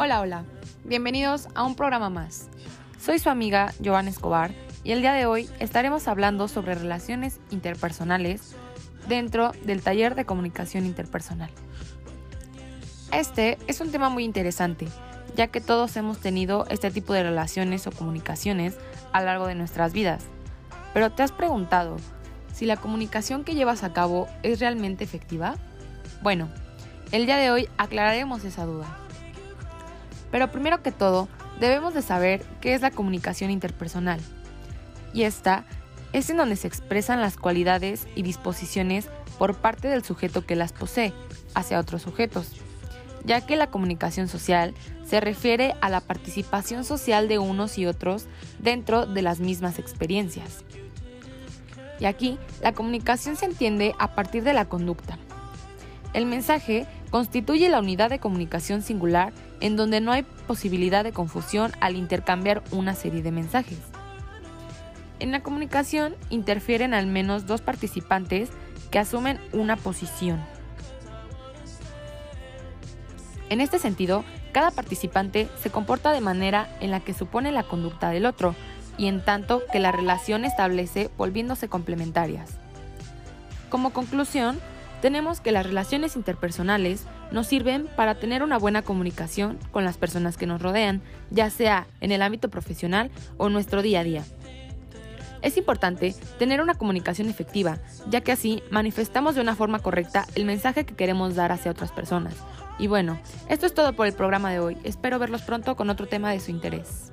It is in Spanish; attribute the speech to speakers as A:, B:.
A: Hola, hola. Bienvenidos a un programa más. Soy su amiga Giovanna Escobar y el día de hoy estaremos hablando sobre relaciones interpersonales dentro del taller de comunicación interpersonal. Este es un tema muy interesante, ya que todos hemos tenido este tipo de relaciones o comunicaciones a lo largo de nuestras vidas. Pero ¿te has preguntado si la comunicación que llevas a cabo es realmente efectiva? Bueno, el día de hoy aclararemos esa duda. Pero primero que todo, debemos de saber qué es la comunicación interpersonal. Y esta es en donde se expresan las cualidades y disposiciones por parte del sujeto que las posee hacia otros sujetos, ya que la comunicación social se refiere a la participación social de unos y otros dentro de las mismas experiencias. Y aquí la comunicación se entiende a partir de la conducta. El mensaje constituye la unidad de comunicación singular en donde no hay posibilidad de confusión al intercambiar una serie de mensajes. En la comunicación interfieren al menos dos participantes que asumen una posición. En este sentido, cada participante se comporta de manera en la que supone la conducta del otro, y en tanto que la relación establece volviéndose complementarias. Como conclusión, tenemos que las relaciones interpersonales nos sirven para tener una buena comunicación con las personas que nos rodean, ya sea en el ámbito profesional o nuestro día a día. Es importante tener una comunicación efectiva, ya que así manifestamos de una forma correcta el mensaje que queremos dar hacia otras personas. Y bueno, esto es todo por el programa de hoy. Espero verlos pronto con otro tema de su interés.